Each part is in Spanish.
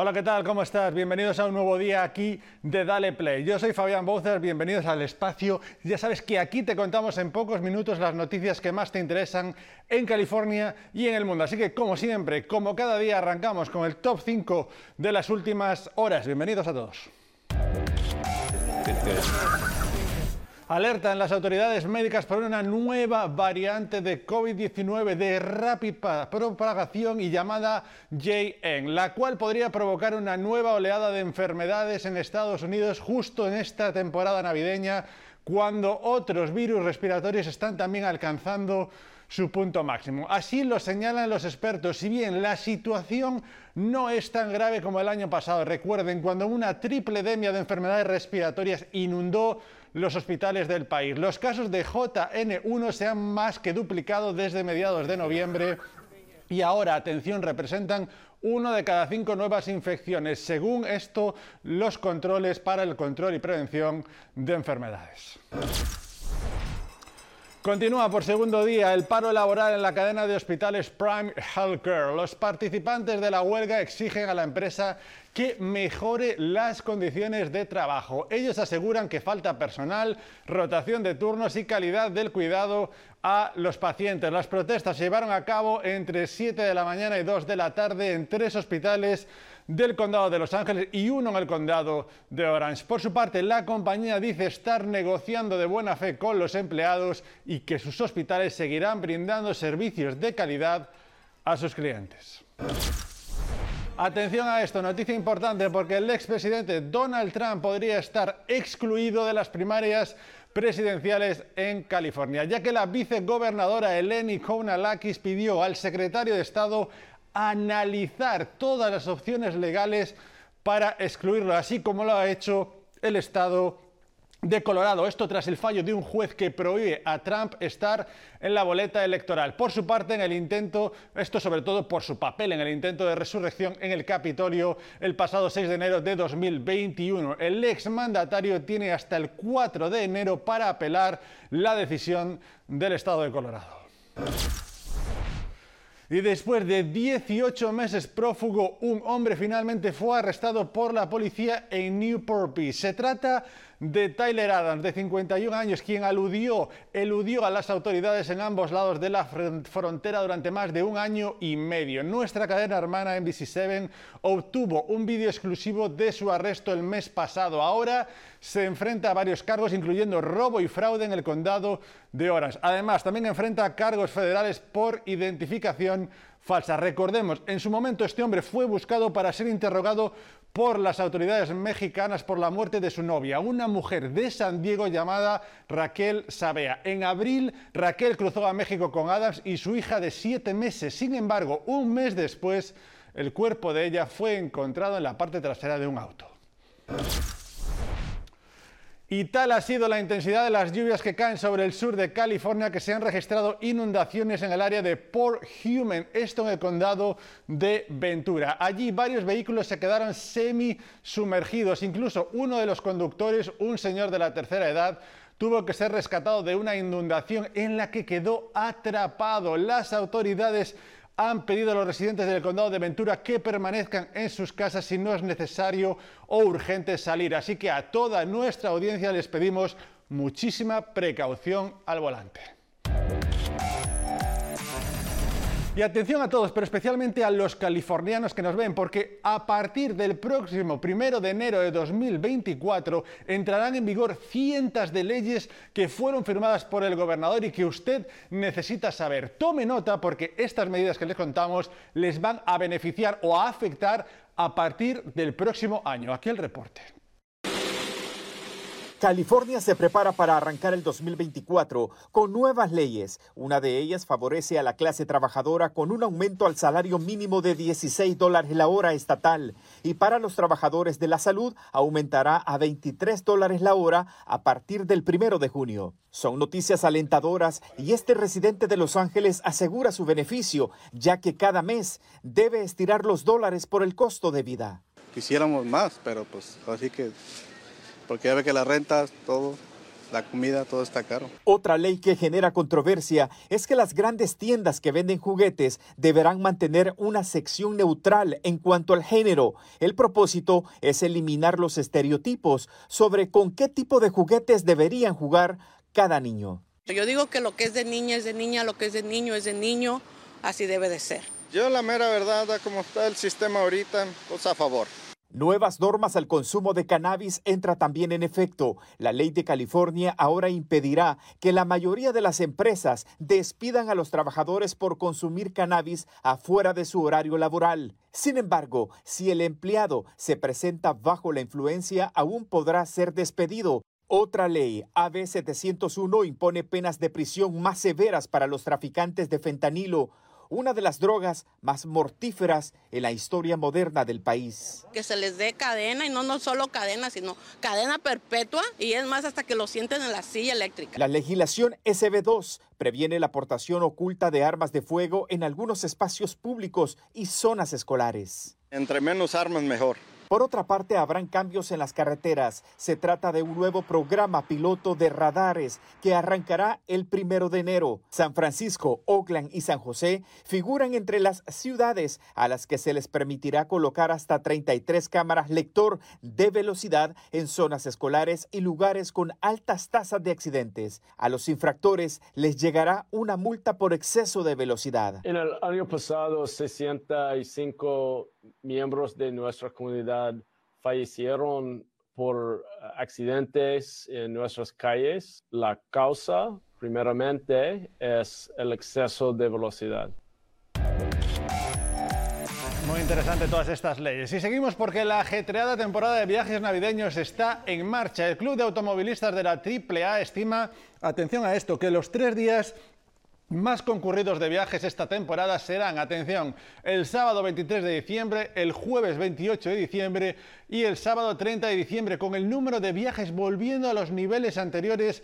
Hola, ¿qué tal? ¿Cómo estás? Bienvenidos a un nuevo día aquí de Dale Play. Yo soy Fabián Bouzer, bienvenidos al espacio. Ya sabes que aquí te contamos en pocos minutos las noticias que más te interesan en California y en el mundo. Así que, como siempre, como cada día, arrancamos con el top 5 de las últimas horas. Bienvenidos a todos. Alertan las autoridades médicas por una nueva variante de COVID-19 de rápida propagación y llamada JN, la cual podría provocar una nueva oleada de enfermedades en Estados Unidos justo en esta temporada navideña, cuando otros virus respiratorios están también alcanzando su punto máximo. Así lo señalan los expertos. Si bien la situación no es tan grave como el año pasado, recuerden cuando una triple demia de enfermedades respiratorias inundó los hospitales del país. Los casos de JN1 se han más que duplicado desde mediados de noviembre y ahora, atención, representan uno de cada cinco nuevas infecciones, según esto, los controles para el control y prevención de enfermedades. Continúa por segundo día el paro laboral en la cadena de hospitales Prime Healthcare. Los participantes de la huelga exigen a la empresa que mejore las condiciones de trabajo. Ellos aseguran que falta personal, rotación de turnos y calidad del cuidado a los pacientes. Las protestas se llevaron a cabo entre 7 de la mañana y 2 de la tarde en tres hospitales del condado de Los Ángeles y uno en el condado de Orange. Por su parte, la compañía dice estar negociando de buena fe con los empleados y que sus hospitales seguirán brindando servicios de calidad a sus clientes. Atención a esto, noticia importante porque el expresidente Donald Trump podría estar excluido de las primarias presidenciales en California, ya que la vicegobernadora Eleni Kounalakis pidió al secretario de Estado analizar todas las opciones legales para excluirlo, así como lo ha hecho el Estado de Colorado. Esto tras el fallo de un juez que prohíbe a Trump estar en la boleta electoral. Por su parte, en el intento, esto sobre todo por su papel en el intento de resurrección en el Capitolio el pasado 6 de enero de 2021. El exmandatario tiene hasta el 4 de enero para apelar la decisión del Estado de Colorado. Y después de 18 meses prófugo, un hombre finalmente fue arrestado por la policía en Newport Beach. Se trata de Tyler Adams, de 51 años, quien aludió, eludió a las autoridades en ambos lados de la frontera durante más de un año y medio. Nuestra cadena hermana NBC7 obtuvo un vídeo exclusivo de su arresto el mes pasado. Ahora se enfrenta a varios cargos, incluyendo robo y fraude en el condado de Orange. Además, también enfrenta cargos federales por identificación falsa. Recordemos, en su momento este hombre fue buscado para ser interrogado por las autoridades mexicanas por la muerte de su novia, una mujer de San Diego llamada Raquel Sabea. En abril, Raquel cruzó a México con Adams y su hija de siete meses. Sin embargo, un mes después, el cuerpo de ella fue encontrado en la parte trasera de un auto. Y tal ha sido la intensidad de las lluvias que caen sobre el sur de California que se han registrado inundaciones en el área de Port Human, esto en el condado de Ventura. Allí varios vehículos se quedaron semi sumergidos, incluso uno de los conductores, un señor de la tercera edad, tuvo que ser rescatado de una inundación en la que quedó atrapado. Las autoridades han pedido a los residentes del condado de Ventura que permanezcan en sus casas si no es necesario o urgente salir. Así que a toda nuestra audiencia les pedimos muchísima precaución al volante. Y atención a todos, pero especialmente a los californianos que nos ven, porque a partir del próximo primero de enero de 2024 entrarán en vigor cientos de leyes que fueron firmadas por el gobernador y que usted necesita saber. Tome nota porque estas medidas que les contamos les van a beneficiar o a afectar a partir del próximo año. Aquí el reporte. California se prepara para arrancar el 2024 con nuevas leyes. Una de ellas favorece a la clase trabajadora con un aumento al salario mínimo de 16 dólares la hora estatal y para los trabajadores de la salud aumentará a 23 dólares la hora a partir del primero de junio. Son noticias alentadoras y este residente de Los Ángeles asegura su beneficio, ya que cada mes debe estirar los dólares por el costo de vida quisiéramos más, pero pues así que, porque ya ve que las rentas, todo, la comida, todo está caro. Otra ley que genera controversia es que las grandes tiendas que venden juguetes deberán mantener una sección neutral en cuanto al género. El propósito es eliminar los estereotipos sobre con qué tipo de juguetes deberían jugar cada niño. Yo digo que lo que es de niña es de niña, lo que es de niño es de niño, así debe de ser. Yo la mera verdad, como está el sistema ahorita, pues a favor. Nuevas normas al consumo de cannabis entra también en efecto. La ley de California ahora impedirá que la mayoría de las empresas despidan a los trabajadores por consumir cannabis afuera de su horario laboral. Sin embargo, si el empleado se presenta bajo la influencia, aún podrá ser despedido. Otra ley, AB 701, impone penas de prisión más severas para los traficantes de fentanilo una de las drogas más mortíferas en la historia moderna del país. Que se les dé cadena y no, no solo cadena, sino cadena perpetua y es más hasta que lo sienten en la silla eléctrica. La legislación SB2 previene la aportación oculta de armas de fuego en algunos espacios públicos y zonas escolares. Entre menos armas mejor. Por otra parte, habrán cambios en las carreteras. Se trata de un nuevo programa piloto de radares que arrancará el primero de enero. San Francisco, Oakland y San José figuran entre las ciudades a las que se les permitirá colocar hasta 33 cámaras lector de velocidad en zonas escolares y lugares con altas tasas de accidentes. A los infractores les llegará una multa por exceso de velocidad. En el año pasado, 65 miembros de nuestra comunidad fallecieron por accidentes en nuestras calles. La causa, primeramente, es el exceso de velocidad. Muy interesante todas estas leyes. Y seguimos porque la ajetreada temporada de viajes navideños está en marcha. El Club de Automovilistas de la AAA estima, atención a esto, que los tres días más concurridos de viajes esta temporada serán, atención, el sábado 23 de diciembre, el jueves 28 de diciembre y el sábado 30 de diciembre, con el número de viajes volviendo a los niveles anteriores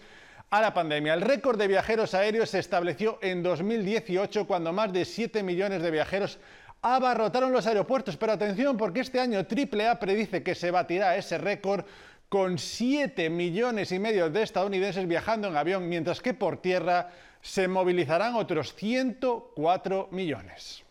a la pandemia. El récord de viajeros aéreos se estableció en 2018 cuando más de 7 millones de viajeros abarrotaron los aeropuertos. Pero atención porque este año AAA predice que se batirá ese récord con 7 millones y medio de estadounidenses viajando en avión, mientras que por tierra se movilizarán otros 104 millones.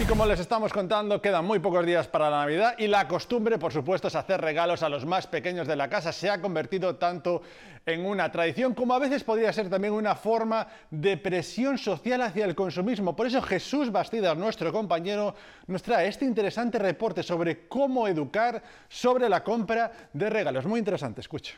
Y como les estamos contando, quedan muy pocos días para la Navidad y la costumbre, por supuesto, es hacer regalos a los más pequeños de la casa. Se ha convertido tanto en una tradición como a veces podría ser también una forma de presión social hacia el consumismo. Por eso Jesús Bastidas, nuestro compañero, nos trae este interesante reporte sobre cómo educar sobre la compra de regalos. Muy interesante, escucha.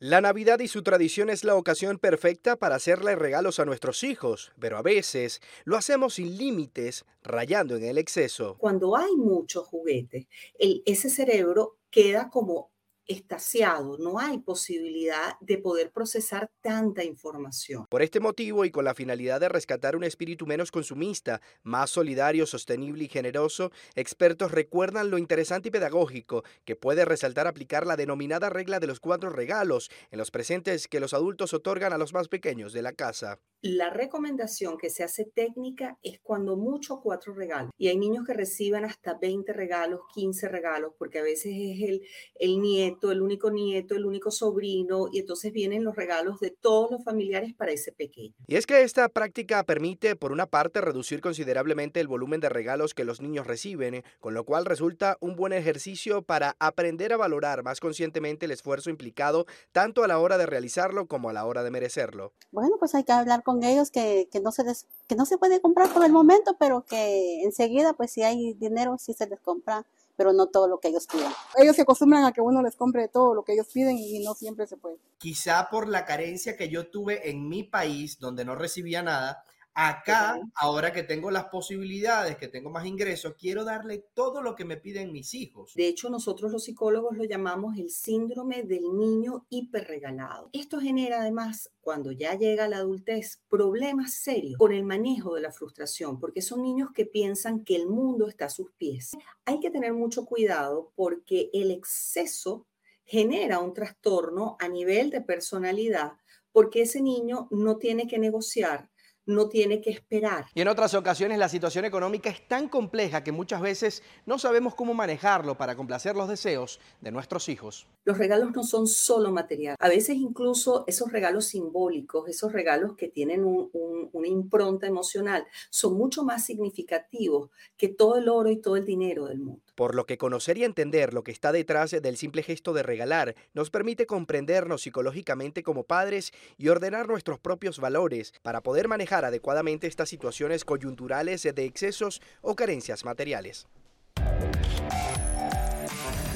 La Navidad y su tradición es la ocasión perfecta para hacerle regalos a nuestros hijos, pero a veces lo hacemos sin límites, rayando en el exceso. Cuando hay muchos juguetes, ese cerebro queda como estaciado, no hay posibilidad de poder procesar tanta información. Por este motivo y con la finalidad de rescatar un espíritu menos consumista, más solidario, sostenible y generoso, expertos recuerdan lo interesante y pedagógico que puede resaltar aplicar la denominada regla de los cuatro regalos en los presentes que los adultos otorgan a los más pequeños de la casa. La recomendación que se hace técnica es cuando mucho cuatro regalos. Y hay niños que reciben hasta 20 regalos, 15 regalos, porque a veces es el, el nieto, el único nieto, el único sobrino, y entonces vienen los regalos de todos los familiares para ese pequeño. Y es que esta práctica permite, por una parte, reducir considerablemente el volumen de regalos que los niños reciben, con lo cual resulta un buen ejercicio para aprender a valorar más conscientemente el esfuerzo implicado, tanto a la hora de realizarlo como a la hora de merecerlo. Bueno, pues hay que hablar con ellos que, que no se que no se puede comprar por el momento, pero que enseguida, pues si hay dinero, sí se les compra, pero no todo lo que ellos piden. Ellos se acostumbran a que uno les compre todo lo que ellos piden y no siempre se puede. Quizá por la carencia que yo tuve en mi país, donde no recibía nada, Acá, ahora que tengo las posibilidades, que tengo más ingresos, quiero darle todo lo que me piden mis hijos. De hecho, nosotros los psicólogos lo llamamos el síndrome del niño hiperregalado. Esto genera además, cuando ya llega la adultez, problemas serios con el manejo de la frustración, porque son niños que piensan que el mundo está a sus pies. Hay que tener mucho cuidado porque el exceso genera un trastorno a nivel de personalidad, porque ese niño no tiene que negociar no tiene que esperar. Y en otras ocasiones la situación económica es tan compleja que muchas veces no sabemos cómo manejarlo para complacer los deseos de nuestros hijos. Los regalos no son solo material. A veces incluso esos regalos simbólicos, esos regalos que tienen una impronta emocional, son mucho más significativos que todo el oro y todo el dinero del mundo. Por lo que conocer y entender lo que está detrás del simple gesto de regalar nos permite comprendernos psicológicamente como padres y ordenar nuestros propios valores para poder manejar adecuadamente estas situaciones coyunturales de excesos o carencias materiales.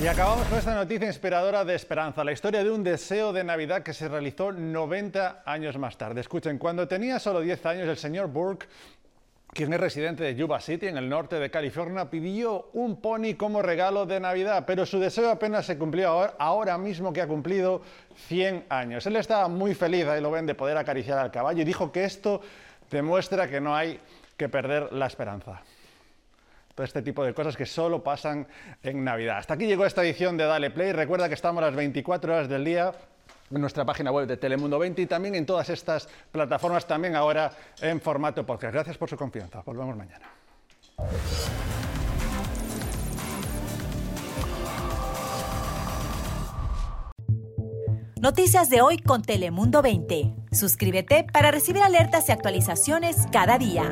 Y acabamos con esta noticia inspiradora de esperanza, la historia de un deseo de Navidad que se realizó 90 años más tarde. Escuchen, cuando tenía solo 10 años, el señor Burke quien es residente de Yuba City, en el norte de California, pidió un pony como regalo de Navidad, pero su deseo apenas se cumplió ahora, ahora, mismo que ha cumplido 100 años. Él estaba muy feliz, ahí lo ven, de poder acariciar al caballo y dijo que esto demuestra que no hay que perder la esperanza. Todo este tipo de cosas que solo pasan en Navidad. Hasta aquí llegó esta edición de Dale Play. Recuerda que estamos a las 24 horas del día nuestra página web de Telemundo 20 y también en todas estas plataformas, también ahora en formato podcast. Gracias por su confianza. Volvemos mañana. Noticias de hoy con Telemundo 20. Suscríbete para recibir alertas y actualizaciones cada día.